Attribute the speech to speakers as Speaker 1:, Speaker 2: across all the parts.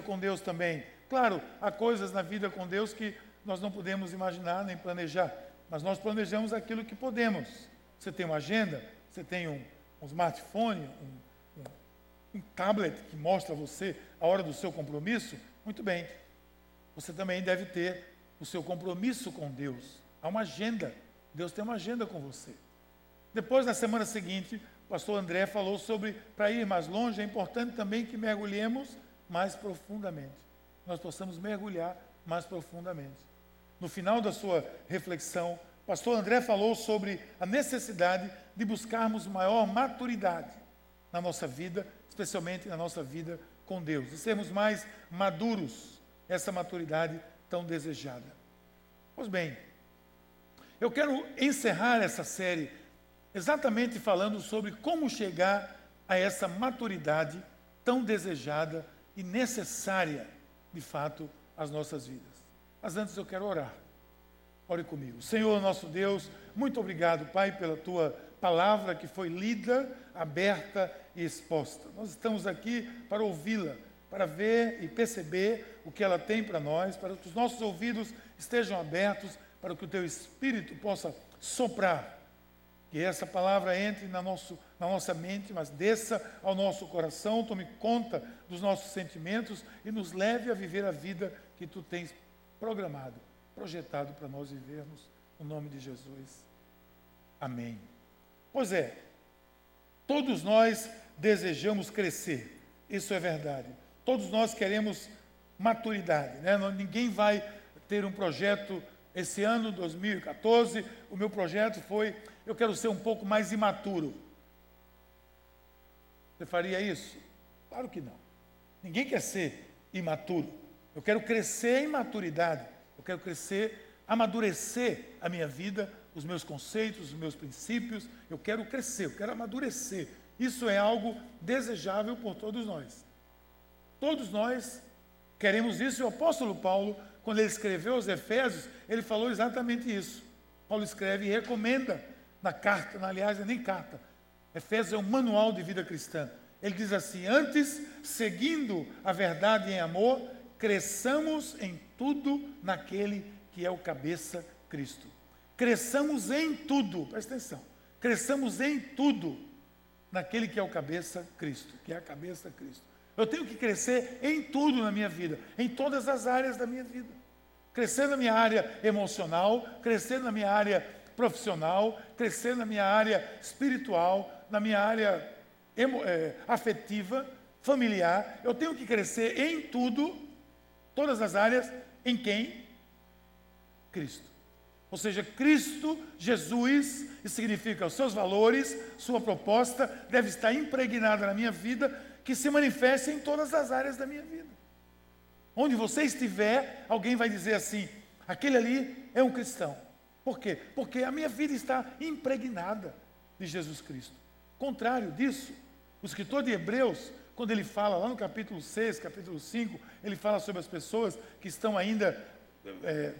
Speaker 1: com Deus também. Claro, há coisas na vida com Deus que nós não podemos imaginar nem planejar, mas nós planejamos aquilo que podemos. Você tem uma agenda, você tem um, um smartphone, um, um, um tablet que mostra você a hora do seu compromisso? Muito bem. Você também deve ter o seu compromisso com Deus. Há uma agenda. Deus tem uma agenda com você. Depois, na semana seguinte, o pastor André falou sobre, para ir mais longe, é importante também que mergulhemos mais profundamente. Nós possamos mergulhar mais profundamente. No final da sua reflexão, pastor André falou sobre a necessidade de buscarmos maior maturidade na nossa vida, especialmente na nossa vida com Deus, e sermos mais maduros, essa maturidade tão desejada. Pois bem, eu quero encerrar essa série exatamente falando sobre como chegar a essa maturidade tão desejada e necessária, de fato, às nossas vidas. Mas antes eu quero orar. Ore comigo. Senhor nosso Deus, muito obrigado, Pai, pela tua palavra que foi lida, aberta e exposta. Nós estamos aqui para ouvi-la, para ver e perceber o que ela tem para nós, para que os nossos ouvidos estejam abertos, para que o teu espírito possa soprar que essa palavra entre na, nosso, na nossa mente, mas desça ao nosso coração, tome conta dos nossos sentimentos e nos leve a viver a vida que tu tens programado, projetado para nós vivermos. No nome de Jesus. Amém. Pois é, todos nós desejamos crescer, isso é verdade. Todos nós queremos maturidade, né? Ninguém vai ter um projeto esse ano, 2014, o meu projeto foi eu quero ser um pouco mais imaturo. Você faria isso? Claro que não. Ninguém quer ser imaturo. Eu quero crescer em maturidade. Eu quero crescer, amadurecer a minha vida, os meus conceitos, os meus princípios. Eu quero crescer, eu quero amadurecer. Isso é algo desejável por todos nós. Todos nós queremos isso. E o apóstolo Paulo, quando ele escreveu aos Efésios, ele falou exatamente isso. Paulo escreve e recomenda na carta, aliás, é nem carta. Efésios é um manual de vida cristã. Ele diz assim: Antes, seguindo a verdade em amor, cresçamos em tudo naquele que é o cabeça Cristo. Cresçamos em tudo, presta atenção. Cresçamos em tudo naquele que é o cabeça Cristo, que é a cabeça Cristo. Eu tenho que crescer em tudo na minha vida, em todas as áreas da minha vida. Crescer na minha área emocional, crescer na minha área profissional, crescer na minha área espiritual, na minha área é, afetiva, familiar. Eu tenho que crescer em tudo, todas as áreas, em quem? Cristo. Ou seja, Cristo, Jesus, isso significa os seus valores, sua proposta deve estar impregnada na minha vida, que se manifeste em todas as áreas da minha vida. Onde você estiver, alguém vai dizer assim: aquele ali é um cristão. Por quê? Porque a minha vida está impregnada de Jesus Cristo. Contrário disso, o escritor de Hebreus, quando ele fala lá no capítulo 6, capítulo 5, ele fala sobre as pessoas que estão ainda é,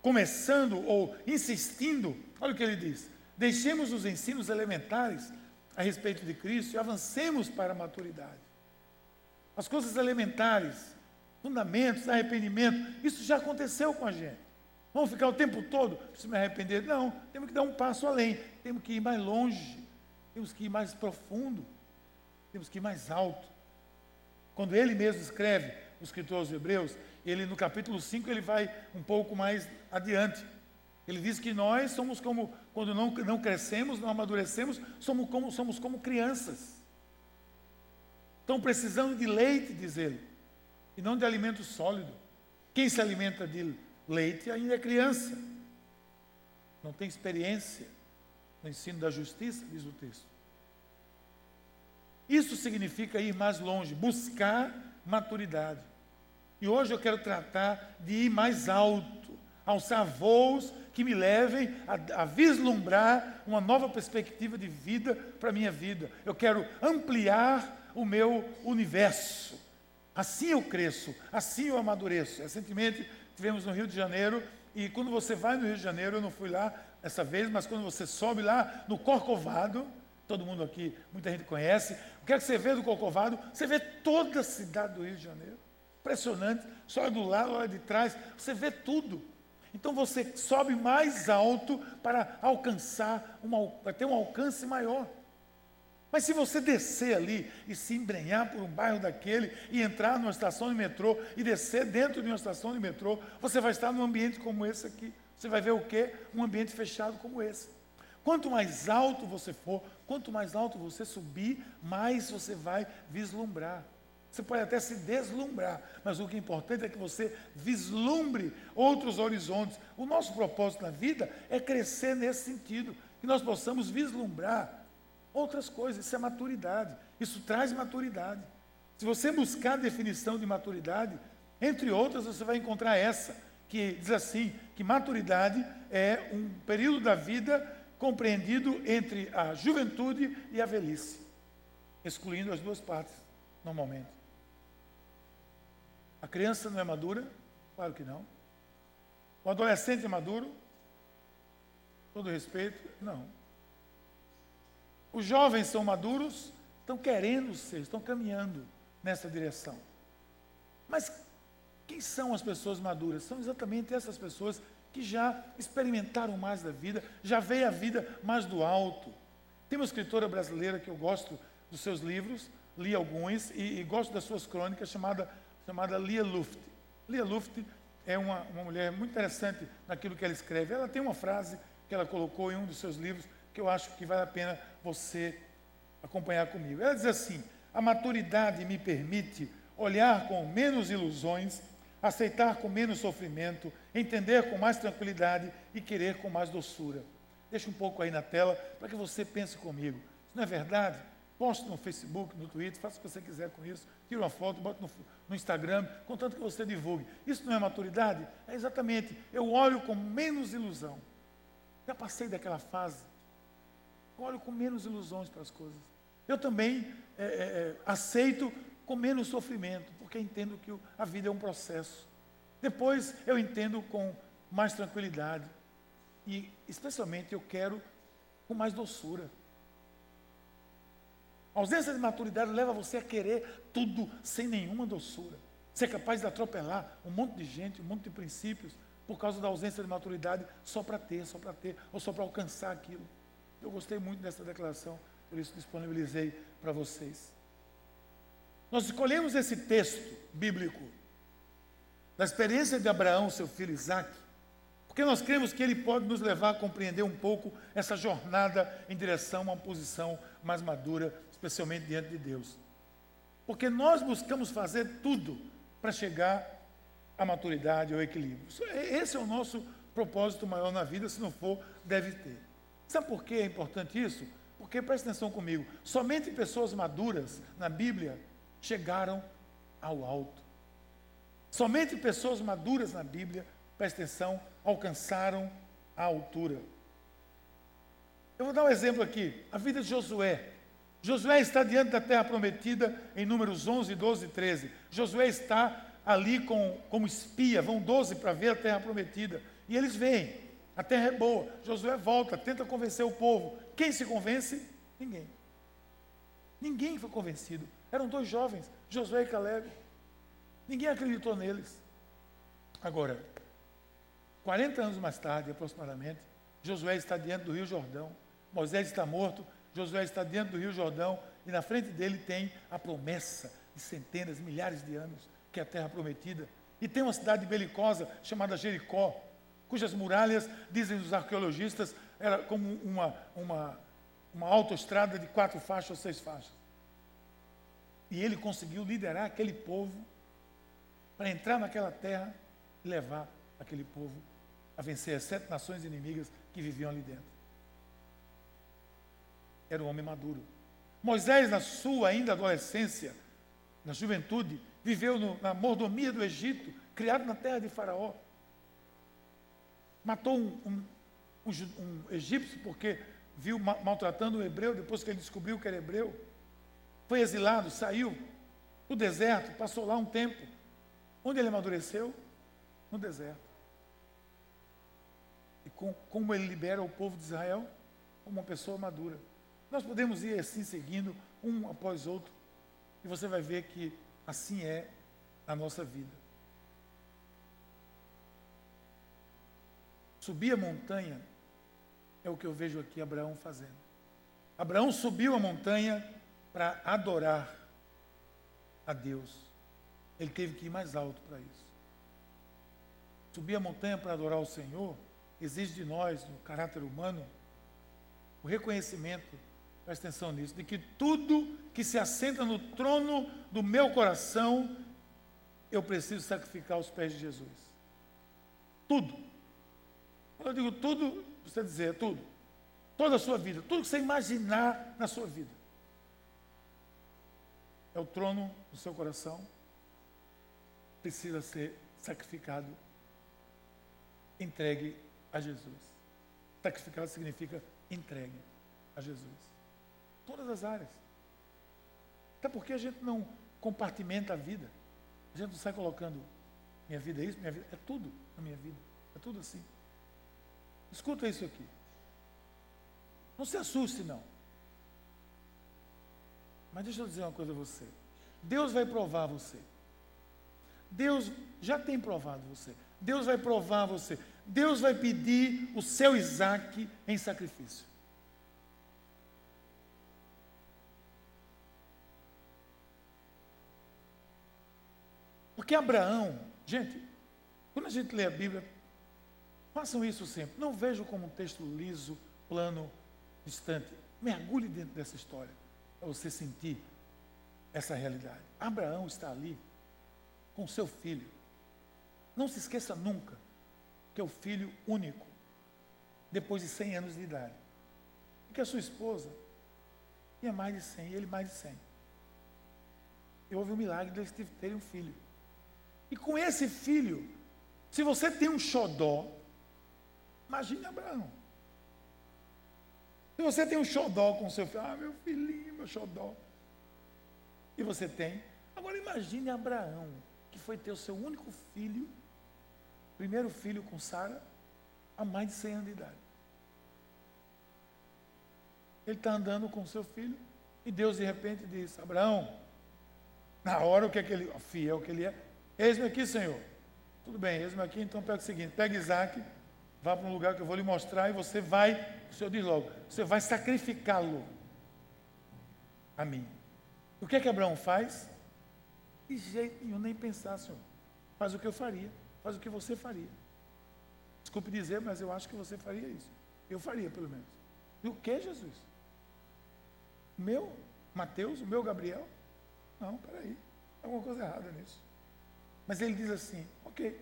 Speaker 1: começando ou insistindo. Olha o que ele diz: deixemos os ensinos elementares a respeito de Cristo e avancemos para a maturidade. As coisas elementares, fundamentos, arrependimento, isso já aconteceu com a gente. Vamos ficar o tempo todo, preciso me arrepender. Não, temos que dar um passo além, temos que ir mais longe, temos que ir mais profundo, temos que ir mais alto. Quando ele mesmo escreve, o escritor aos Hebreus, ele no capítulo 5 ele vai um pouco mais adiante. Ele diz que nós somos como, quando não, não crescemos, não amadurecemos, somos como, somos como crianças. Estão precisando de leite, diz ele, e não de alimento sólido. Quem se alimenta de leite ainda é criança. Não tem experiência no ensino da justiça, diz o texto. Isso significa ir mais longe, buscar maturidade. E hoje eu quero tratar de ir mais alto, alçar voos que me levem a, a vislumbrar uma nova perspectiva de vida para a minha vida. Eu quero ampliar o meu universo. Assim eu cresço, assim eu amadureço. Recentemente Tivemos no Rio de Janeiro, e quando você vai no Rio de Janeiro, eu não fui lá essa vez, mas quando você sobe lá no Corcovado, todo mundo aqui, muita gente conhece. O que é que você vê do Corcovado? Você vê toda a cidade do Rio de Janeiro. Impressionante. Só olha do lado, olha de trás, você vê tudo. Então você sobe mais alto para alcançar, uma, para ter um alcance maior. Mas se você descer ali e se embrenhar por um bairro daquele e entrar numa estação de metrô e descer dentro de uma estação de metrô, você vai estar num ambiente como esse aqui. Você vai ver o quê? Um ambiente fechado como esse. Quanto mais alto você for, quanto mais alto você subir, mais você vai vislumbrar. Você pode até se deslumbrar, mas o que é importante é que você vislumbre outros horizontes. O nosso propósito na vida é crescer nesse sentido, que nós possamos vislumbrar outras coisas. Isso é maturidade. Isso traz maturidade. Se você buscar a definição de maturidade, entre outras, você vai encontrar essa, que diz assim: que maturidade é um período da vida compreendido entre a juventude e a velhice, excluindo as duas partes, normalmente. A criança não é madura? Claro que não. O adolescente é maduro? Todo respeito? Não. Os jovens são maduros? Estão querendo ser, estão caminhando nessa direção. Mas quem são as pessoas maduras? São exatamente essas pessoas que já experimentaram mais da vida, já veem a vida mais do alto. Tem uma escritora brasileira que eu gosto dos seus livros, li alguns, e, e gosto das suas crônicas, chamada chamada Lia Luft. Lia Luft é uma, uma mulher muito interessante naquilo que ela escreve. Ela tem uma frase que ela colocou em um dos seus livros que eu acho que vale a pena você acompanhar comigo. Ela diz assim: A maturidade me permite olhar com menos ilusões, aceitar com menos sofrimento, entender com mais tranquilidade e querer com mais doçura. Deixa um pouco aí na tela para que você pense comigo. Isso não é verdade? Poste no Facebook, no Twitter, faça o que você quiser com isso. Tira uma foto, bota no, no Instagram, contanto que você divulgue. Isso não é maturidade? É exatamente. Eu olho com menos ilusão. Já passei daquela fase. Eu olho com menos ilusões para as coisas. Eu também é, é, é, aceito com menos sofrimento, porque entendo que a vida é um processo. Depois eu entendo com mais tranquilidade. E, especialmente, eu quero com mais doçura. A ausência de maturidade leva você a querer tudo sem nenhuma doçura. Ser capaz de atropelar um monte de gente, um monte de princípios, por causa da ausência de maturidade, só para ter, só para ter, ou só para alcançar aquilo. Eu gostei muito dessa declaração, por isso disponibilizei para vocês. Nós escolhemos esse texto bíblico da experiência de Abraão, seu filho Isaac, porque nós cremos que ele pode nos levar a compreender um pouco essa jornada em direção a uma posição mais madura especialmente diante de Deus. Porque nós buscamos fazer tudo para chegar à maturidade, ao equilíbrio. Esse é o nosso propósito maior na vida, se não for, deve ter. Sabe por que é importante isso? Porque, preste atenção comigo, somente pessoas maduras na Bíblia chegaram ao alto. Somente pessoas maduras na Bíblia, preste atenção, alcançaram a altura. Eu vou dar um exemplo aqui. A vida de Josué. Josué está diante da terra prometida em números 11, 12 e 13. Josué está ali com, como espia, vão 12 para ver a terra prometida. E eles veem, a terra é boa. Josué volta, tenta convencer o povo. Quem se convence? Ninguém. Ninguém foi convencido. Eram dois jovens, Josué e Caleb. Ninguém acreditou neles. Agora, 40 anos mais tarde, aproximadamente, Josué está diante do Rio Jordão. Moisés está morto, Josué está dentro do Rio Jordão e na frente dele tem a promessa de centenas, milhares de anos, que é a terra prometida. E tem uma cidade belicosa chamada Jericó, cujas muralhas, dizem os arqueologistas, era como uma, uma, uma autoestrada de quatro faixas ou seis faixas. E ele conseguiu liderar aquele povo para entrar naquela terra e levar aquele povo a vencer as sete nações inimigas que viviam ali dentro era um homem maduro. Moisés, na sua ainda adolescência, na juventude, viveu no, na mordomia do Egito, criado na terra de Faraó. Matou um, um, um, um egípcio porque viu ma maltratando um hebreu, depois que ele descobriu que era hebreu. Foi exilado, saiu do deserto, passou lá um tempo. Onde ele amadureceu? No deserto. E com, como ele libera o povo de Israel? Como uma pessoa madura. Nós podemos ir assim seguindo, um após outro, e você vai ver que assim é a nossa vida. Subir a montanha é o que eu vejo aqui Abraão fazendo. Abraão subiu a montanha para adorar a Deus. Ele teve que ir mais alto para isso. Subir a montanha para adorar o Senhor exige de nós, no caráter humano, o reconhecimento, presta atenção nisso, de que tudo que se assenta no trono do meu coração, eu preciso sacrificar aos pés de Jesus. Tudo. Quando eu digo tudo, você dizer tudo. Toda a sua vida, tudo que você imaginar na sua vida. É o trono do seu coração. Precisa ser sacrificado, entregue a Jesus. Sacrificado significa entregue a Jesus. Todas as áreas. Até porque a gente não compartimenta a vida. A gente não sai colocando minha vida é isso, minha vida é tudo na minha vida. É tudo assim. Escuta isso aqui. Não se assuste, não. Mas deixa eu dizer uma coisa a você. Deus vai provar você. Deus já tem provado você. Deus vai provar você. Deus vai pedir o seu Isaac em sacrifício. Porque Abraão, gente, quando a gente lê a Bíblia, façam isso sempre. Não vejo como um texto liso, plano, distante. Mergulhe dentro dessa história para você sentir essa realidade. Abraão está ali com seu filho. Não se esqueça nunca que é o filho único, depois de 100 anos de idade. E que a sua esposa tinha mais de 100, e ele mais de 100. E houve um milagre de eles terem um filho. E com esse filho, se você tem um xodó, imagine Abraão. Se você tem um xodó com seu filho, ah, meu filhinho, meu xodó. E você tem. Agora imagine Abraão, que foi ter o seu único filho primeiro filho com Sara, há mais de 100 anos de idade. Ele está andando com seu filho e Deus de repente diz: Abraão, na hora o que é que ele, fiel que ele é, eis-me aqui, Senhor. Tudo bem, eis-me aqui, então pega o seguinte: pega Isaac, vá para um lugar que eu vou lhe mostrar e você vai, o Senhor diz logo, você vai sacrificá-lo a mim. O que é que Abraão faz? De jeito nenhum, nem pensar, Senhor. Faz o que eu faria faz o que você faria. Desculpe dizer, mas eu acho que você faria isso. Eu faria, pelo menos. E o que, Jesus? Meu Mateus, o meu Gabriel? Não, peraí. Alguma coisa errada nisso. Mas ele diz assim: ok,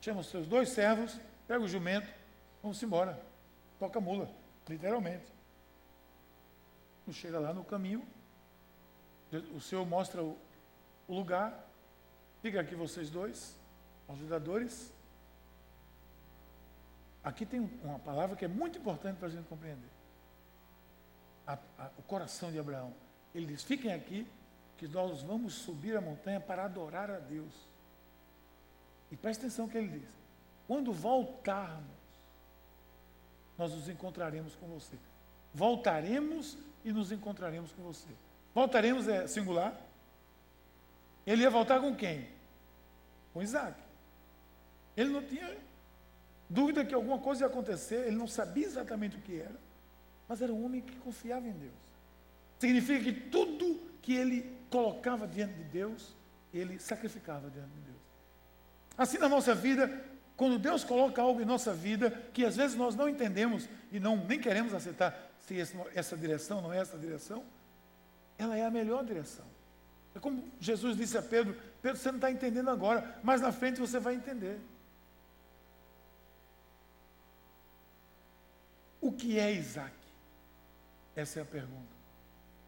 Speaker 1: chama os seus dois servos, pega o jumento, vamos embora. Toca a mula, literalmente. Chega lá no caminho, o Senhor mostra o, o lugar, fica aqui vocês dois, ajudadores. Aqui tem uma palavra que é muito importante para a gente compreender. A, a, o coração de Abraão. Ele diz: fiquem aqui, que nós vamos subir a montanha para adorar a Deus. E preste atenção no que ele diz. Quando voltarmos, nós nos encontraremos com você. Voltaremos e nos encontraremos com você. Voltaremos é singular. Ele ia voltar com quem? Com Isaac. Ele não tinha dúvida que alguma coisa ia acontecer, ele não sabia exatamente o que era, mas era um homem que confiava em Deus. Significa que tudo que ele colocava diante de Deus, ele sacrificava diante de Deus. Assim na nossa vida, quando Deus coloca algo em nossa vida que às vezes nós não entendemos e não nem queremos aceitar se essa direção não é essa direção, ela é a melhor direção. É como Jesus disse a Pedro: Pedro, você não está entendendo agora, mas na frente você vai entender. O que é Isaac? Essa é a pergunta.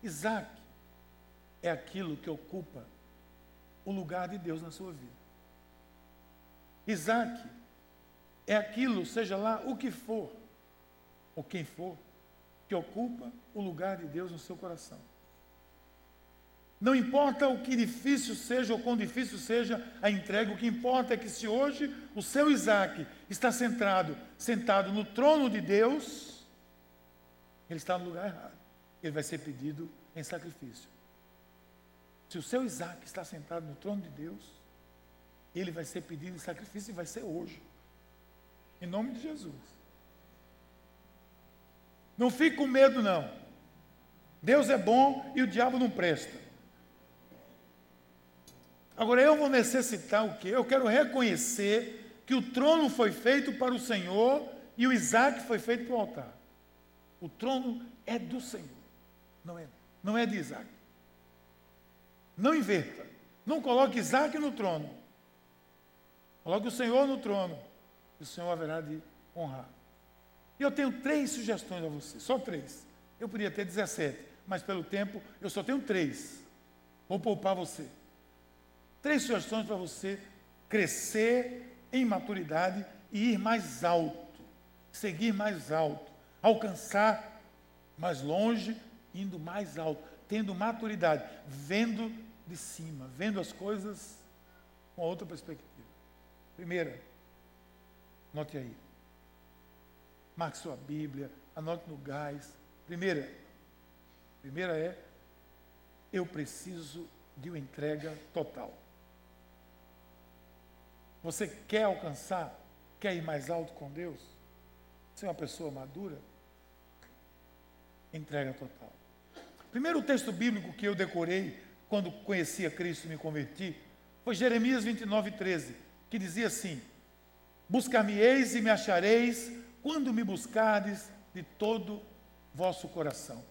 Speaker 1: Isaac é aquilo que ocupa o lugar de Deus na sua vida. Isaac é aquilo, seja lá o que for, ou quem for, que ocupa o lugar de Deus no seu coração. Não importa o que difícil seja ou quão difícil seja a entrega, o que importa é que se hoje o seu Isaac está centrado, sentado no trono de Deus, ele está no lugar errado. ele vai ser pedido em sacrifício. Se o seu Isaac está sentado no trono de Deus, ele vai ser pedido em sacrifício e vai ser hoje. Em nome de Jesus. Não fique com medo, não. Deus é bom e o diabo não presta. Agora eu vou necessitar o quê? Eu quero reconhecer que o trono foi feito para o Senhor e o Isaac foi feito para o altar. O trono é do Senhor, não é, não é de Isaac. Não inverta. Não coloque Isaac no trono. Coloque o Senhor no trono. E o Senhor haverá de honrar. E eu tenho três sugestões a você, só três. Eu podia ter 17, mas pelo tempo eu só tenho três. Vou poupar você. Três sugestões para você crescer em maturidade e ir mais alto, seguir mais alto, alcançar mais longe, indo mais alto, tendo maturidade, vendo de cima, vendo as coisas com outra perspectiva. Primeira, note aí. Marque sua Bíblia, anote no gás. Primeira, primeira é, eu preciso de uma entrega total. Você quer alcançar, quer ir mais alto com Deus? Você é uma pessoa madura? Entrega total. Primeiro texto bíblico que eu decorei quando conheci a Cristo e me converti foi Jeremias 29, 13, que dizia assim: Buscar-me-eis e me achareis quando me buscardes de todo vosso coração.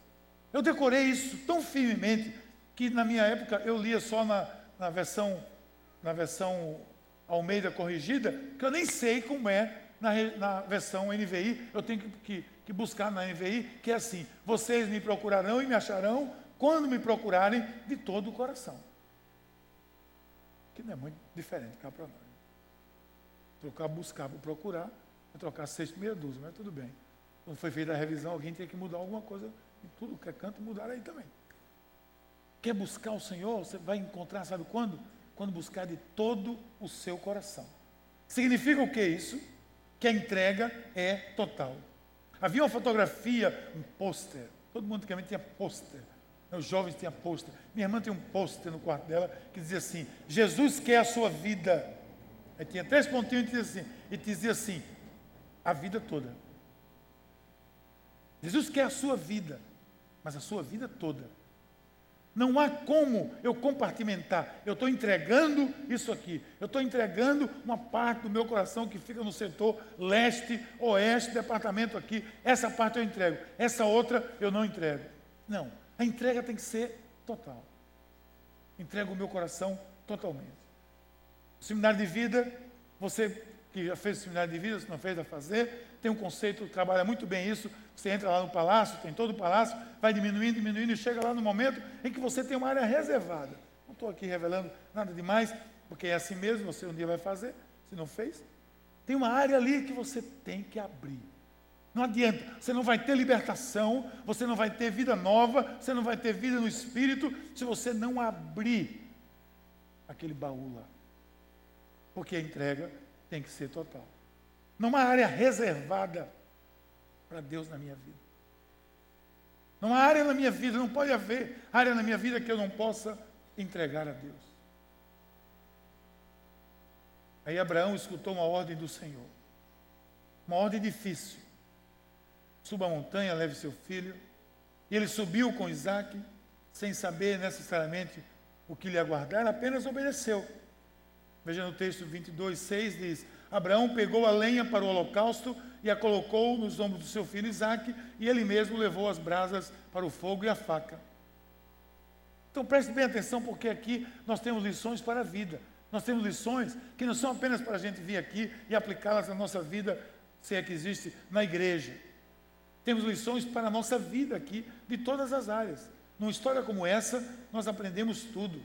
Speaker 1: Eu decorei isso tão firmemente que na minha época eu lia só na, na versão na versão Almeida corrigida, que eu nem sei como é na, na versão NVI, eu tenho que, que, que buscar na NVI, que é assim: vocês me procurarão e me acharão quando me procurarem de todo o coração. Que não é muito diferente cá para nós. Trocar buscar procurar, é trocar seis meia dúzia, mas tudo bem. Quando foi feita a revisão, alguém tinha que mudar alguma coisa, em tudo que é canto, mudar aí também. Quer buscar o Senhor? Você vai encontrar, sabe quando? quando buscar de todo o seu coração. Significa o que isso? Que a entrega é total. Havia uma fotografia, um pôster. Todo mundo antigamente tinha pôster. Os jovens tinham pôster. Minha irmã tinha um pôster no quarto dela que dizia assim: Jesus quer a sua vida. Aí tinha três pontinhos e dizia assim, e dizia assim: a vida toda. Jesus quer a sua vida, mas a sua vida toda. Não há como eu compartimentar. Eu estou entregando isso aqui. Eu estou entregando uma parte do meu coração que fica no setor leste, oeste, departamento aqui. Essa parte eu entrego. Essa outra eu não entrego. Não. A entrega tem que ser total. Entrego o meu coração totalmente. Seminário de vida, você que já fez o seminário de vida, se não fez, a fazer, tem um conceito, trabalha muito bem isso. Você entra lá no palácio, tem todo o palácio, vai diminuindo, diminuindo, e chega lá no momento em que você tem uma área reservada. Não estou aqui revelando nada demais, porque é assim mesmo, você um dia vai fazer, se não fez. Tem uma área ali que você tem que abrir. Não adianta, você não vai ter libertação, você não vai ter vida nova, você não vai ter vida no espírito, se você não abrir aquele baú lá. Porque a entrega tem que ser total. Não há área reservada para Deus na minha vida. Não há área na minha vida, não pode haver área na minha vida que eu não possa entregar a Deus. Aí Abraão escutou uma ordem do Senhor, uma ordem difícil. Suba a montanha, leve seu filho. E ele subiu com Isaac, sem saber necessariamente o que lhe aguardar, apenas obedeceu. Veja no texto 22, 6 diz: Abraão pegou a lenha para o holocausto e a colocou nos ombros do seu filho Isaque, e ele mesmo levou as brasas para o fogo e a faca. Então preste bem atenção, porque aqui nós temos lições para a vida. Nós temos lições que não são apenas para a gente vir aqui e aplicá-las na nossa vida, se é que existe, na igreja. Temos lições para a nossa vida aqui, de todas as áreas. Numa história como essa, nós aprendemos tudo.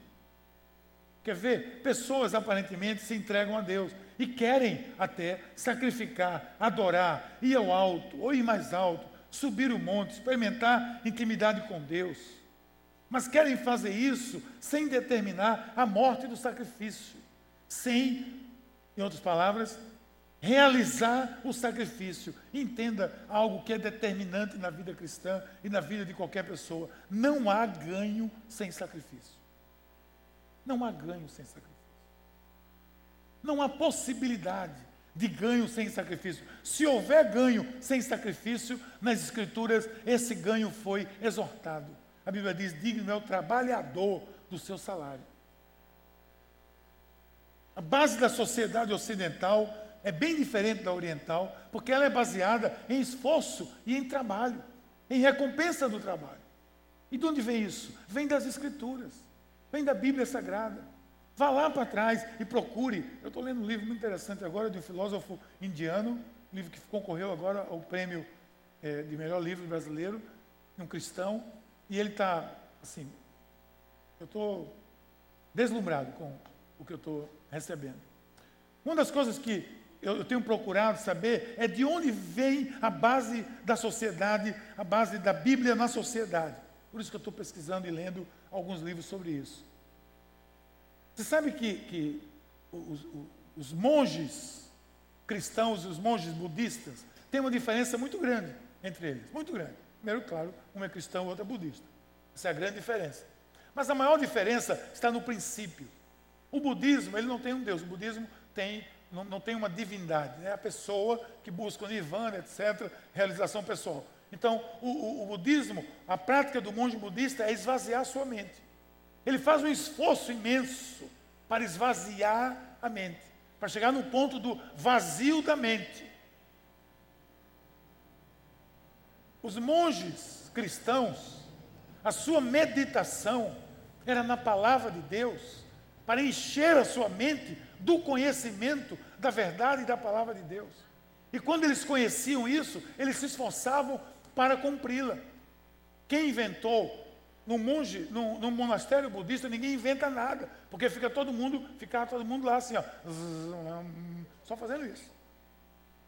Speaker 1: Quer ver? Pessoas aparentemente se entregam a Deus e querem até sacrificar, adorar, ir ao alto ou ir mais alto, subir o monte, experimentar intimidade com Deus. Mas querem fazer isso sem determinar a morte do sacrifício, sem, em outras palavras, realizar o sacrifício. Entenda algo que é determinante na vida cristã e na vida de qualquer pessoa: não há ganho sem sacrifício. Não há ganho sem sacrifício. Não há possibilidade de ganho sem sacrifício. Se houver ganho sem sacrifício, nas Escrituras, esse ganho foi exortado. A Bíblia diz: digno é o trabalhador do seu salário. A base da sociedade ocidental é bem diferente da oriental, porque ela é baseada em esforço e em trabalho, em recompensa do trabalho. E de onde vem isso? Vem das Escrituras, vem da Bíblia Sagrada. Vá lá para trás e procure. Eu estou lendo um livro muito interessante agora de um filósofo indiano, um livro que concorreu agora ao prêmio é, de melhor livro brasileiro, de um cristão, e ele está assim. Eu estou deslumbrado com o que eu estou recebendo. Uma das coisas que eu, eu tenho procurado saber é de onde vem a base da sociedade, a base da Bíblia na sociedade. Por isso que eu estou pesquisando e lendo alguns livros sobre isso. Você sabe que, que os, os monges cristãos e os monges budistas têm uma diferença muito grande entre eles, muito grande. Primeiro, claro, um é cristão, o outro é budista. Essa é a grande diferença. Mas a maior diferença está no princípio. O budismo, ele não tem um Deus, o budismo tem não, não tem uma divindade, é a pessoa que busca o nirvana, etc., realização pessoal. Então, o, o, o budismo, a prática do monge budista é esvaziar a sua mente. Ele faz um esforço imenso para esvaziar a mente, para chegar no ponto do vazio da mente. Os monges cristãos, a sua meditação era na palavra de Deus, para encher a sua mente do conhecimento da verdade e da palavra de Deus. E quando eles conheciam isso, eles se esforçavam para cumpri-la. Quem inventou? No monge, no, no, monastério budista, ninguém inventa nada, porque fica todo mundo, ficava todo mundo lá assim, ó, só fazendo isso,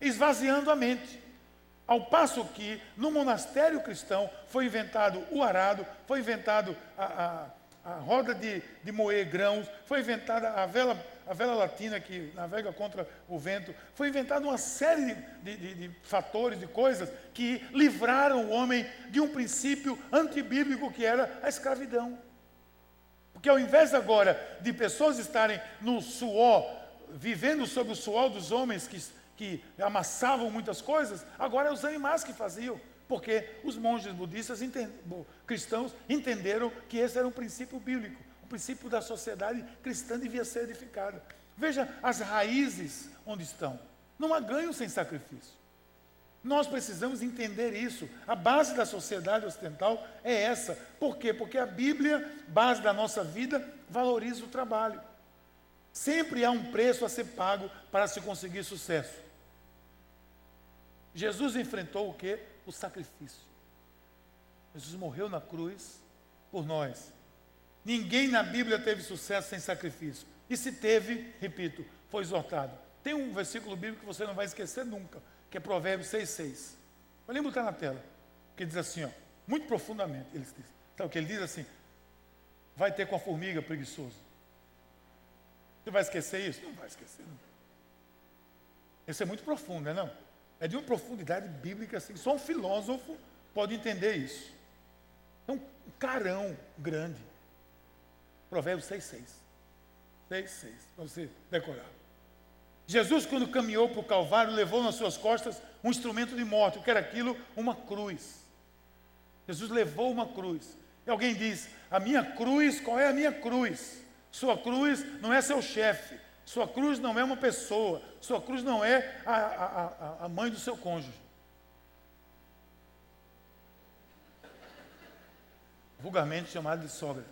Speaker 1: esvaziando a mente. Ao passo que no monastério cristão foi inventado o arado, foi inventado a, a a roda de, de moer grãos, foi inventada a vela, a vela latina que navega contra o vento, foi inventada uma série de, de, de fatores, de coisas que livraram o homem de um princípio antibíblico que era a escravidão. Porque ao invés agora de pessoas estarem no suor, vivendo sob o suor dos homens que, que amassavam muitas coisas, agora é os animais que faziam. Porque os monges budistas cristãos entenderam que esse era um princípio bíblico, o princípio da sociedade cristã devia ser edificada. Veja as raízes onde estão. Não há ganho sem sacrifício. Nós precisamos entender isso. A base da sociedade ocidental é essa. Por quê? Porque a Bíblia, base da nossa vida, valoriza o trabalho. Sempre há um preço a ser pago para se conseguir sucesso. Jesus enfrentou o quê? o sacrifício. Jesus morreu na cruz por nós. Ninguém na Bíblia teve sucesso sem sacrifício. E se teve, repito, foi exortado. Tem um versículo bíblico que você não vai esquecer nunca, que é Provérbios 6,6. Vou botar na tela, que diz assim, ó, muito profundamente. Ele diz, então, que ele diz assim: vai ter com a formiga preguiçoso. Você vai esquecer isso? Não vai esquecer. Não. Esse é muito profundo, não é não? É de uma profundidade bíblica assim. Só um filósofo pode entender isso. É um carão grande. Provérbios 6, 6. 6, 6. Para você decorar. Jesus, quando caminhou para o Calvário, levou nas suas costas um instrumento de morte. O que era aquilo? Uma cruz. Jesus levou uma cruz. E alguém diz: A minha cruz, qual é a minha cruz? Sua cruz não é seu chefe, sua cruz não é uma pessoa, sua cruz não é a, a, a mãe do seu cônjuge. Vulgarmente chamada de sogra.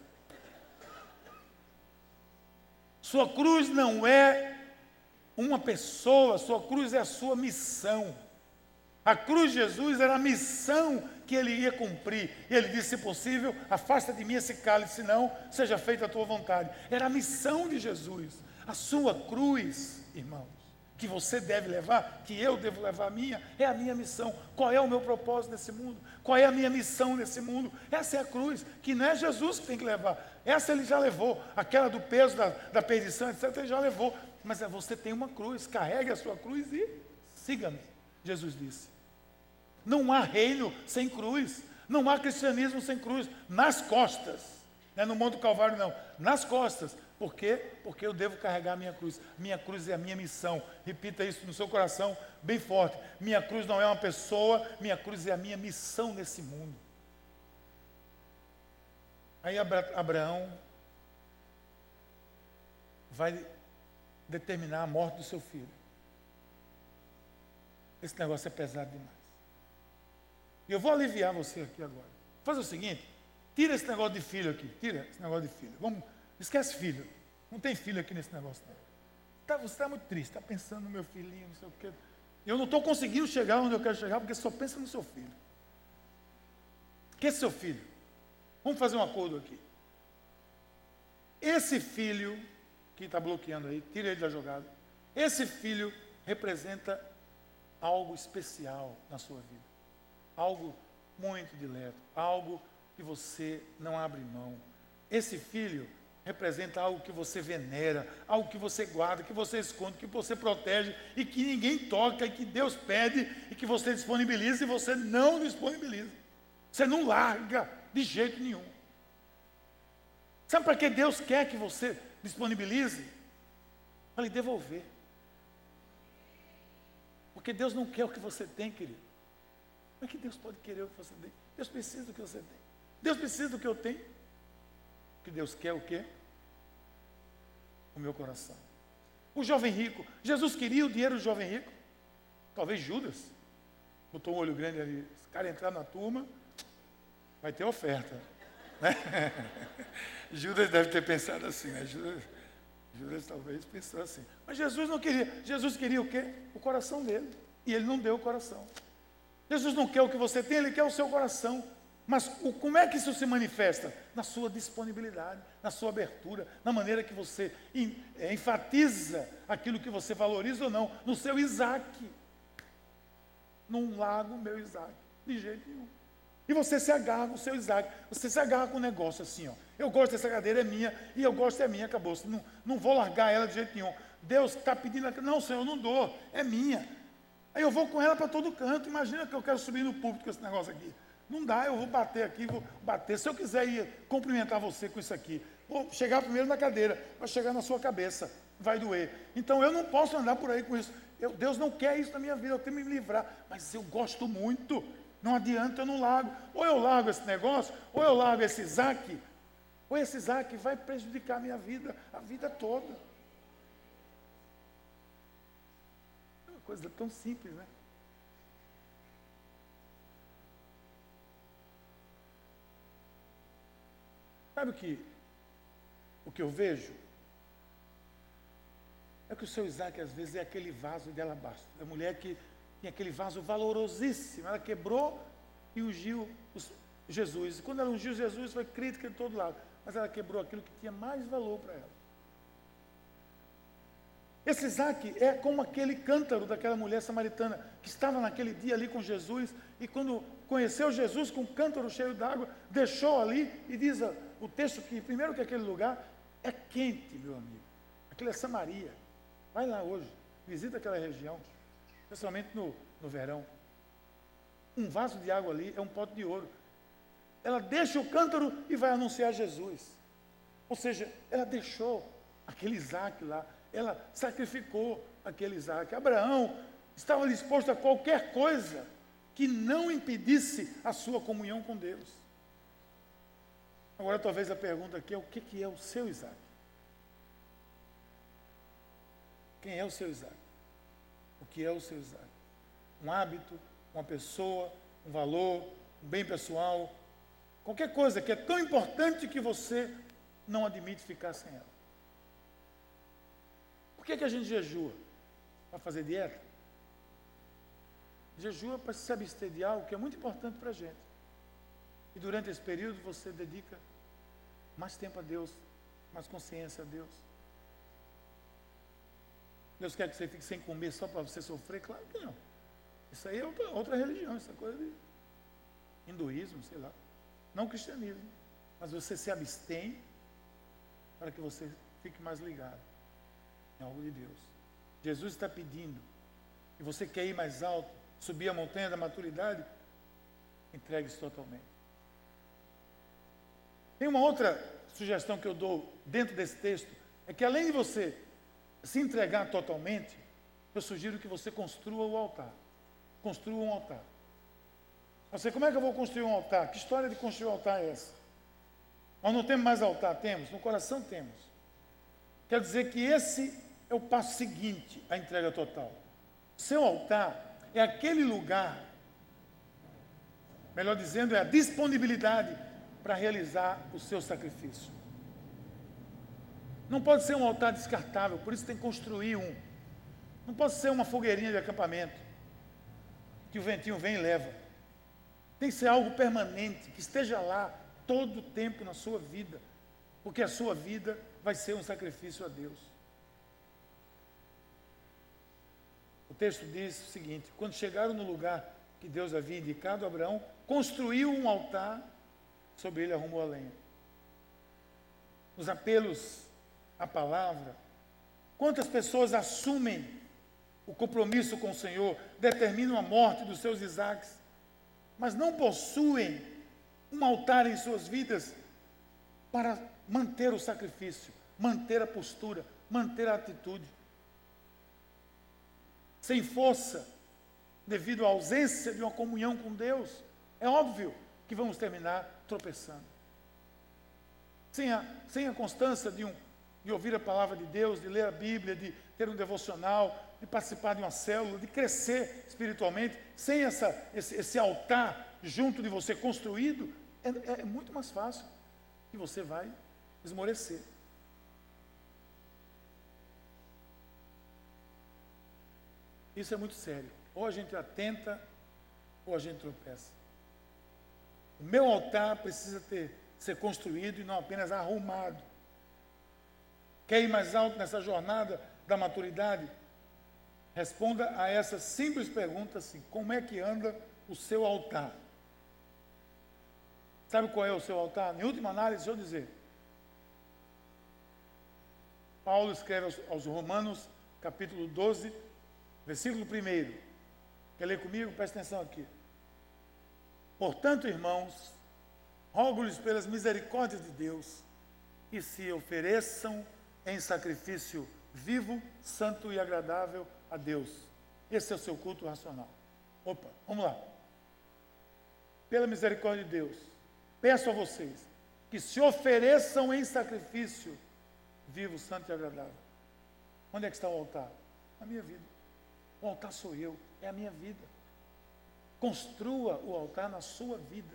Speaker 1: Sua cruz não é uma pessoa, sua cruz é a sua missão. A cruz de Jesus era a missão que ele ia cumprir. Ele disse: se possível, afasta de mim esse cálice, senão seja feita a tua vontade. Era a missão de Jesus. A sua cruz, irmãos, que você deve levar, que eu devo levar a minha, é a minha missão. Qual é o meu propósito nesse mundo? Qual é a minha missão nesse mundo? Essa é a cruz, que não é Jesus que tem que levar. Essa ele já levou. Aquela do peso da, da perdição, etc., ele já levou. Mas é, você tem uma cruz, carregue a sua cruz e siga-me, Jesus disse. Não há reino sem cruz. Não há cristianismo sem cruz. Nas costas. Não é no Monte Calvário, não. Nas costas. Por quê? Porque eu devo carregar a minha cruz. Minha cruz é a minha missão. Repita isso no seu coração bem forte. Minha cruz não é uma pessoa, minha cruz é a minha missão nesse mundo. Aí Abraão vai determinar a morte do seu filho. Esse negócio é pesado demais. E eu vou aliviar você aqui agora. Faz o seguinte: tira esse negócio de filho aqui. Tira esse negócio de filho. Vamos Esquece filho. Não tem filho aqui nesse negócio. Não. Tá, você está muito triste, está pensando no meu filhinho, não sei o quê. Eu não estou conseguindo chegar onde eu quero chegar porque só pensa no seu filho. Que é seu filho? Vamos fazer um acordo aqui. Esse filho que está bloqueando aí, tira ele da jogada. Esse filho representa algo especial na sua vida. Algo muito dileto, algo que você não abre mão. Esse filho representa algo que você venera, algo que você guarda, que você esconde, que você protege e que ninguém toca e que Deus pede e que você disponibiliza e você não disponibiliza. Você não larga de jeito nenhum. Sabe para que Deus quer que você disponibilize? Para lhe devolver. Porque Deus não quer o que você tem, querido. Como é que Deus pode querer o que você tem? Deus precisa do que você tem. Deus precisa do que eu tenho que Deus quer o quê? O meu coração. O jovem rico. Jesus queria o dinheiro do jovem rico. Talvez Judas. Botou um olho grande ali. Se o cara entrar na turma, vai ter oferta. Né? Judas deve ter pensado assim, né? Judas, Judas talvez pensou assim. Mas Jesus não queria. Jesus queria o quê? O coração dele. E ele não deu o coração. Jesus não quer o que você tem, ele quer o seu coração. Mas o, como é que isso se manifesta? Na sua disponibilidade, na sua abertura, na maneira que você é, enfatiza aquilo que você valoriza ou não, no seu Isaac. Num lago, meu Isaac. De jeito nenhum. E você se agarra com o seu Isaac. Você se agarra com o negócio assim, ó. Eu gosto dessa cadeira, é minha, e eu gosto é minha, acabou. Não, não vou largar ela de jeito nenhum. Deus está pedindo, não, Senhor, eu não dou, é minha. Aí eu vou com ela para todo canto. Imagina que eu quero subir no púlpito com esse negócio aqui. Não dá, eu vou bater aqui, vou bater. Se eu quiser ir cumprimentar você com isso aqui, vou chegar primeiro na cadeira, vai chegar na sua cabeça, vai doer. Então eu não posso andar por aí com isso. Eu, Deus não quer isso na minha vida, eu tenho que me livrar. Mas eu gosto muito. Não adianta, eu não largo. Ou eu largo esse negócio, ou eu largo esse Isaac, ou esse Isaac vai prejudicar a minha vida, a vida toda. É uma coisa tão simples, né? Sabe o que, o que eu vejo? É que o seu Isaac, às vezes, é aquele vaso de alabastro. A mulher que tinha aquele vaso valorosíssimo. Ela quebrou e ungiu os, Jesus. E quando ela ungiu Jesus, foi crítica de todo lado. Mas ela quebrou aquilo que tinha mais valor para ela. Esse Isaac é como aquele cântaro daquela mulher samaritana que estava naquele dia ali com Jesus e quando conheceu Jesus com um cântaro cheio d'água, deixou ali e diz o texto que, primeiro que aquele lugar é quente, meu amigo. Aquilo é Samaria. Vai lá hoje, visita aquela região, especialmente no, no verão. Um vaso de água ali é um pote de ouro. Ela deixa o cântaro e vai anunciar Jesus. Ou seja, ela deixou aquele Isaac lá, ela sacrificou aquele Isaac. Abraão estava disposto a qualquer coisa que não impedisse a sua comunhão com Deus. Agora, talvez a pergunta aqui é: o que, que é o seu Isaac? Quem é o seu Isaac? O que é o seu Isaac? Um hábito, uma pessoa, um valor, um bem pessoal, qualquer coisa que é tão importante que você não admite ficar sem ela. Por que, que a gente jejua? Para fazer dieta? Jejua para se abster de algo que é muito importante para a gente. E durante esse período você dedica mais tempo a Deus, mais consciência a Deus. Deus quer que você fique sem comer só para você sofrer? Claro que não. Isso aí é outra, outra religião, isso é coisa de hinduísmo, sei lá. Não cristianismo. Mas você se abstém para que você fique mais ligado em algo de Deus. Jesus está pedindo, e você quer ir mais alto, subir a montanha da maturidade, entregue-se totalmente. Tem uma outra sugestão que eu dou dentro desse texto, é que além de você se entregar totalmente, eu sugiro que você construa o altar. Construa um altar. Você, como é que eu vou construir um altar? Que história de construir um altar é essa? Nós não temos mais altar, temos, no coração temos. Quer dizer que esse é o passo seguinte à entrega total. Seu altar é aquele lugar, melhor dizendo, é a disponibilidade para realizar o seu sacrifício. Não pode ser um altar descartável, por isso tem que construir um. Não pode ser uma fogueirinha de acampamento, que o ventinho vem e leva. Tem que ser algo permanente, que esteja lá todo o tempo na sua vida, porque a sua vida vai ser um sacrifício a Deus. O texto diz o seguinte: quando chegaram no lugar que Deus havia indicado, Abraão construiu um altar, sobre ele arrumou a lenha. Os apelos à palavra, quantas pessoas assumem o compromisso com o Senhor, determinam a morte dos seus Isaques, mas não possuem um altar em suas vidas para manter o sacrifício, manter a postura, manter a atitude. Sem força, devido à ausência de uma comunhão com Deus, é óbvio que vamos terminar tropeçando. Sem a, sem a constância de, um, de ouvir a palavra de Deus, de ler a Bíblia, de ter um devocional, de participar de uma célula, de crescer espiritualmente, sem essa, esse, esse altar junto de você construído, é, é muito mais fácil que você vai esmorecer. Isso é muito sério. Ou a gente atenta, ou a gente tropeça. O meu altar precisa ter, ser construído e não apenas arrumado. Quer ir mais alto nessa jornada da maturidade? Responda a essa simples pergunta assim: como é que anda o seu altar? Sabe qual é o seu altar? Em última análise, deixa eu dizer. Paulo escreve aos, aos Romanos, capítulo 12, versículo 1. Quer ler comigo? Presta atenção aqui. Portanto, irmãos, rogo-lhes pelas misericórdias de Deus que se ofereçam em sacrifício vivo, santo e agradável a Deus. Esse é o seu culto racional. Opa, vamos lá. Pela misericórdia de Deus, peço a vocês que se ofereçam em sacrifício vivo, santo e agradável. Onde é que está o altar? Na minha vida. O altar sou eu, é a minha vida. Construa o altar na sua vida,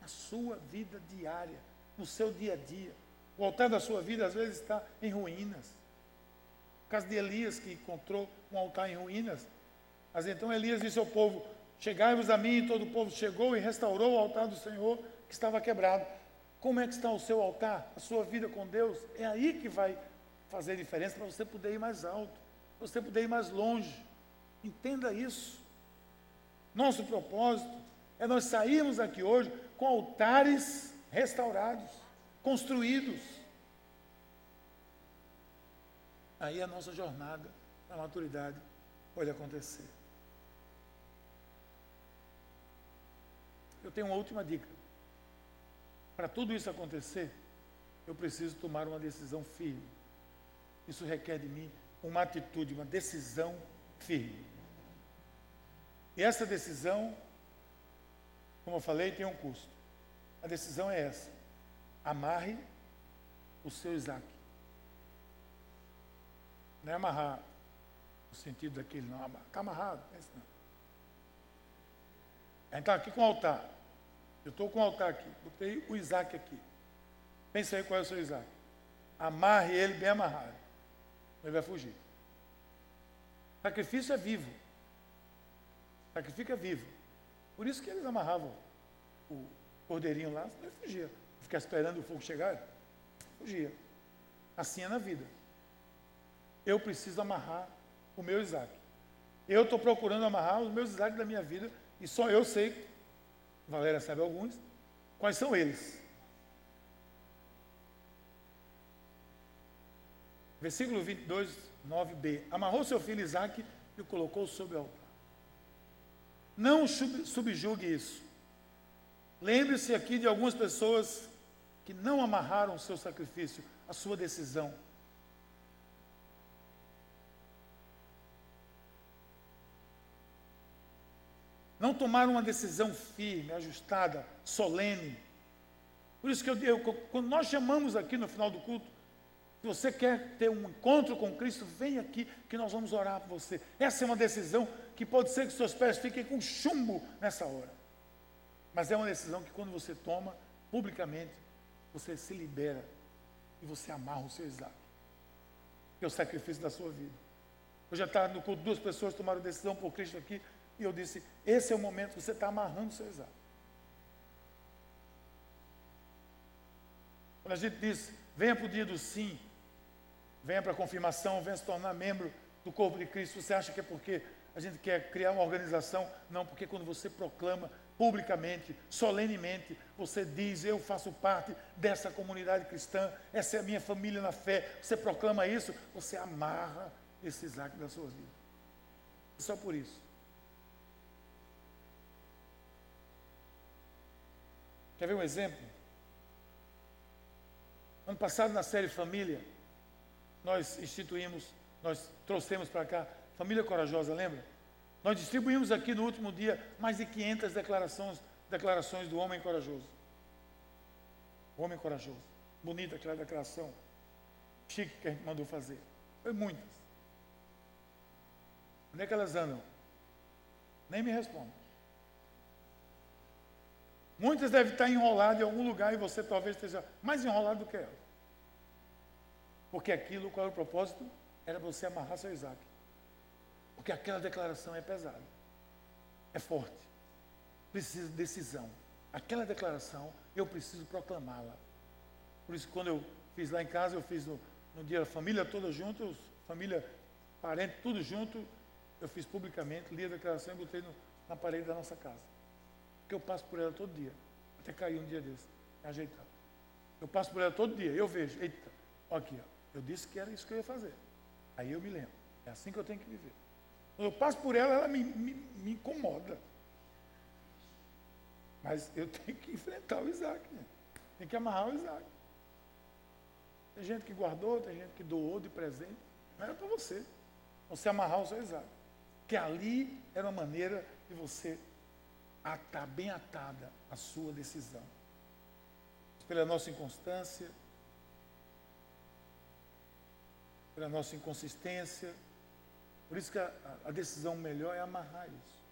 Speaker 1: na sua vida diária, no seu dia a dia. O altar da sua vida às vezes está em ruínas. O caso de Elias, que encontrou um altar em ruínas. Mas então Elias disse ao povo: Chegai-vos a mim, e todo o povo chegou e restaurou o altar do Senhor que estava quebrado. Como é que está o seu altar, a sua vida com Deus? É aí que vai fazer diferença para você poder ir mais alto, para você poder ir mais longe. Entenda isso. Nosso propósito é nós sairmos aqui hoje com altares restaurados, construídos. Aí a nossa jornada da maturidade pode acontecer. Eu tenho uma última dica. Para tudo isso acontecer, eu preciso tomar uma decisão firme. Isso requer de mim uma atitude, uma decisão firme. E essa decisão, como eu falei, tem um custo. A decisão é essa: amarre o seu Isaac. Não é amarrar o sentido daquele, não. Está amarrado, é isso não. Está aqui com o altar. Eu estou com o altar aqui. Botei o Isaac aqui. Pensa aí qual é o seu Isaac. Amarre ele bem amarrado. Ele vai fugir. Sacrifício é vivo. Sacrifício é vivo. Por isso que eles amarravam o cordeirinho lá, ele fugia. Ficar esperando o fogo chegar, fugia. Assim é na vida. eu preciso amarrar o meu Isaac. Eu estou procurando amarrar os meus Isaac da minha vida e só eu sei, Valéria sabe alguns, quais são eles. Versículo 22, 9b. Amarrou seu filho Isaac e o colocou sobre o altar. Não subjugue isso. Lembre-se aqui de algumas pessoas que não amarraram o seu sacrifício, a sua decisão. Não tomaram uma decisão firme, ajustada, solene. Por isso que eu, eu, quando nós chamamos aqui no final do culto, se você quer ter um encontro com Cristo, vem aqui que nós vamos orar por você. Essa é uma decisão que pode ser que seus pés fiquem com chumbo nessa hora. Mas é uma decisão que quando você toma publicamente, você se libera e você amarra o seu Isaac. É o sacrifício da sua vida. Eu já estava no culto, duas pessoas tomaram decisão por Cristo aqui. E eu disse: esse é o momento que você está amarrando o seu exato. Quando a gente diz, venha para o dia do sim, venha para a confirmação, venha se tornar membro do corpo de Cristo, você acha que é porque a gente quer criar uma organização? Não, porque quando você proclama publicamente, solenemente, você diz: Eu faço parte dessa comunidade cristã, essa é a minha família na fé. Você proclama isso, você amarra esse Isaac da sua vida. Só por isso. Quer ver um exemplo? Ano passado, na série Família, nós instituímos, nós trouxemos para cá Família Corajosa, lembra? Nós distribuímos aqui no último dia mais de 500 declarações, declarações do homem corajoso. Homem corajoso. Bonita aquela declaração. Chique que a gente mandou fazer. Foi muitas. Onde é que elas andam? Nem me respondem. Muitas devem estar enroladas em algum lugar e você talvez esteja mais enrolado do que ela. Porque aquilo, qual era o propósito? Era você amarrar seu Isaac. Porque aquela declaração é pesada, é forte, precisa de decisão. Aquela declaração, eu preciso proclamá-la. Por isso, quando eu fiz lá em casa, eu fiz no, no dia família toda junto, família, parente, tudo junto, eu fiz publicamente, li a declaração e botei no, na parede da nossa casa que eu passo por ela todo dia. Até cair um dia desse, ajeitar. Eu passo por ela todo dia, eu vejo, eita, ó aqui, ó, eu disse que era isso que eu ia fazer. Aí eu me lembro, é assim que eu tenho que viver. Quando eu passo por ela, ela me, me, me incomoda. Mas eu tenho que enfrentar o Isaac, né? tem que amarrar o Isaac. Tem gente que guardou, tem gente que doou de presente, não era para você. Você amarrar o seu Isaac. Que ali era uma maneira de você atar bem atada a sua decisão. Pela nossa inconstância, pela nossa inconsistência. Por isso que a, a decisão melhor é amarrar isso.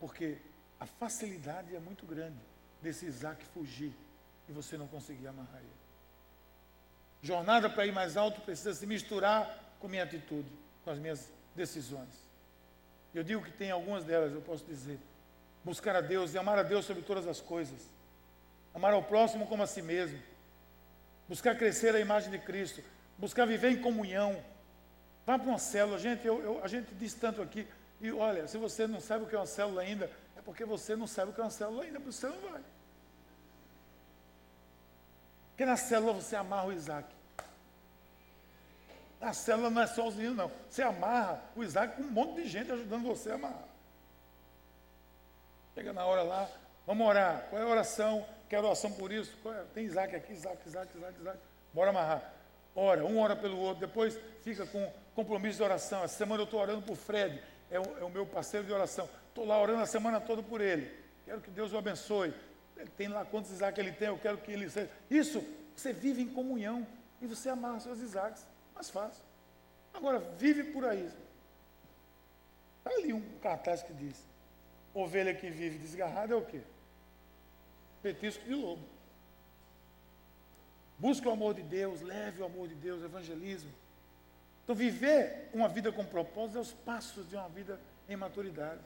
Speaker 1: Porque a facilidade é muito grande desse Isaac fugir e você não conseguir amarrar ele. Jornada para ir mais alto precisa se misturar com minha atitude, com as minhas decisões. Eu digo que tem algumas delas, eu posso dizer, buscar a Deus e amar a Deus sobre todas as coisas. Amar ao próximo como a si mesmo. Buscar crescer a imagem de Cristo. Buscar viver em comunhão. Vá para uma célula. Gente, eu, eu, a gente diz tanto aqui. E olha, se você não sabe o que é uma célula ainda, é porque você não sabe o que é uma célula ainda, você não vai. Porque na célula você amarra o Isaac. A célula não é sozinho, não. Você amarra o Isaac com um monte de gente ajudando você a amarrar. Chega na hora lá, vamos orar. Qual é a oração? Quero oração por isso. É? Tem Isaac aqui, Isaac, Isaac, Isaac, Isaac. Bora amarrar. Ora, um ora pelo outro, depois fica com compromisso de oração. Essa semana eu estou orando por Fred, é o, é o meu parceiro de oração. Estou lá orando a semana toda por ele. Quero que Deus o abençoe. Ele tem lá quantos Isaac ele tem, eu quero que ele seja. Isso, você vive em comunhão e você amarra seus Isaacs. Mais fácil. Agora, vive por aí. Está ali um cartaz que diz: Ovelha que vive desgarrada é o quê? Petisco de lobo. Busque o amor de Deus, leve o amor de Deus, evangelismo. Então, viver uma vida com propósito é os passos de uma vida em maturidade.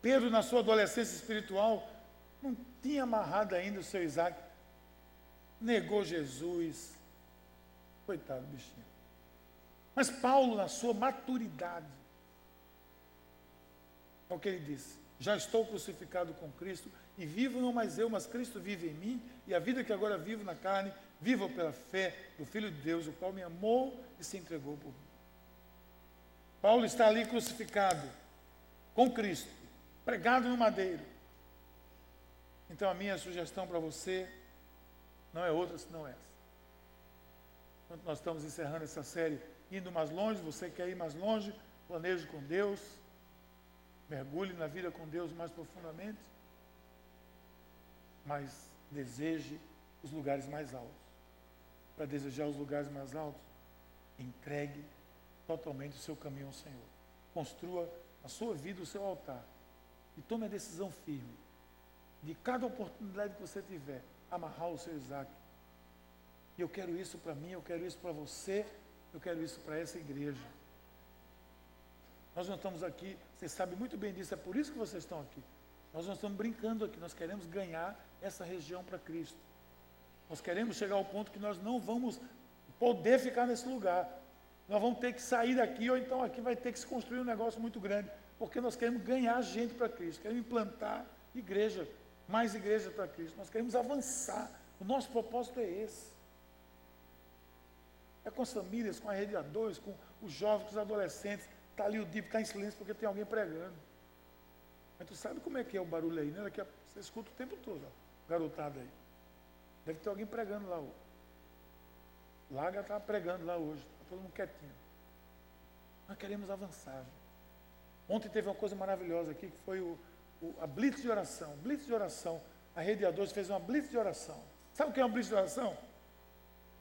Speaker 1: Pedro, na sua adolescência espiritual, não tinha amarrado ainda o seu Isaac. Negou Jesus. Coitado bichinho. Mas Paulo, na sua maturidade, é o que ele disse: Já estou crucificado com Cristo, e vivo não mais eu, mas Cristo vive em mim, e a vida que agora vivo na carne, vivo pela fé do Filho de Deus, o qual me amou e se entregou por mim. Paulo está ali crucificado com Cristo, pregado no madeiro. Então a minha sugestão para você não é outra senão essa. Enquanto nós estamos encerrando essa série, indo mais longe, você quer ir mais longe, planeje com Deus, mergulhe na vida com Deus mais profundamente, mas deseje os lugares mais altos. Para desejar os lugares mais altos, entregue totalmente o seu caminho ao Senhor. Construa a sua vida, o seu altar. E tome a decisão firme de cada oportunidade que você tiver, amarrar o seu Isaac. Eu quero isso para mim, eu quero isso para você, eu quero isso para essa igreja. Nós não estamos aqui, você sabe muito bem disso, é por isso que vocês estão aqui. Nós não estamos brincando aqui, nós queremos ganhar essa região para Cristo. Nós queremos chegar ao ponto que nós não vamos poder ficar nesse lugar. Nós vamos ter que sair daqui, ou então aqui vai ter que se construir um negócio muito grande, porque nós queremos ganhar gente para Cristo, queremos implantar igreja, mais igreja para Cristo, nós queremos avançar. O nosso propósito é esse. É com as famílias, com a rede A2, com os jovens, com os adolescentes. Está ali o DIP, está em silêncio porque tem alguém pregando. Mas tu sabe como é que é o barulho aí, né? Daqui a, você escuta o tempo todo, ó, garotada aí. Deve ter alguém pregando lá. Laga está pregando lá hoje todo mundo quietinho. Nós queremos avançar. Ontem teve uma coisa maravilhosa aqui, que foi o, o, a blitz de oração. Blitz de oração. A Rede A12 fez uma blitz de oração. Sabe o que é uma blitz de oração?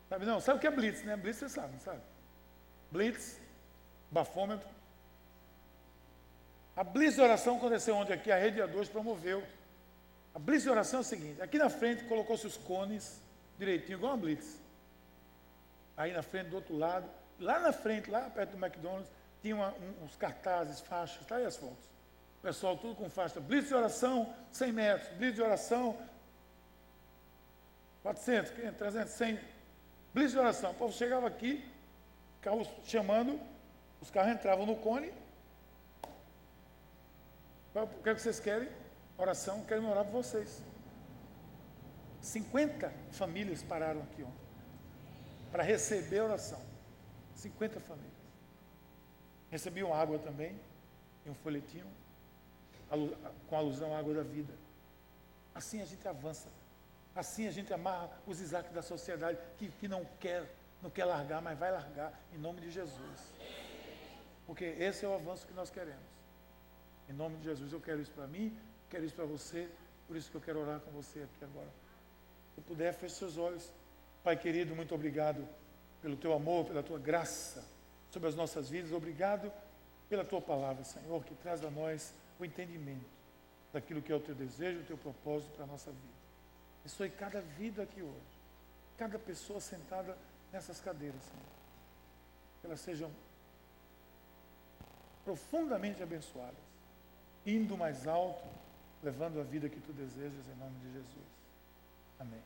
Speaker 1: Sabe não? Sabe o que é blitz, né? Blitz você sabe, não sabe? Blitz, bafômetro. A blitz de oração aconteceu ontem aqui, a Rede A2 promoveu. A blitz de oração é o seguinte, aqui na frente colocou-se os cones direitinho, igual uma blitz aí na frente, do outro lado. Lá na frente, lá perto do McDonald's, tinha uma, um, uns cartazes, faixas, está aí as fotos. O pessoal tudo com faixa. Blitz de oração, 100 metros. Blitz de oração, 400, 500, 300, 100. Blitz de oração. O povo chegava aqui, carros chamando, os carros entravam no cone. O que, é que vocês querem? Oração, querem orar por vocês. 50 famílias pararam aqui ontem para receber a oração. 50 famílias. Recebiam água também, e um folhetinho, com alusão à água da vida. Assim a gente avança. Assim a gente amarra os Isaac da sociedade que, que não quer, não quer largar, mas vai largar em nome de Jesus. Porque esse é o avanço que nós queremos. Em nome de Jesus, eu quero isso para mim, quero isso para você, por isso que eu quero orar com você aqui agora. Se puder, feche seus olhos. Pai querido, muito obrigado pelo teu amor, pela tua graça sobre as nossas vidas. Obrigado pela tua palavra, Senhor, que traz a nós o entendimento daquilo que é o teu desejo, o teu propósito para a nossa vida. Abençoe cada vida aqui hoje, cada pessoa sentada nessas cadeiras, Senhor. Que elas sejam profundamente abençoadas, indo mais alto, levando a vida que tu desejas em nome de Jesus. Amém.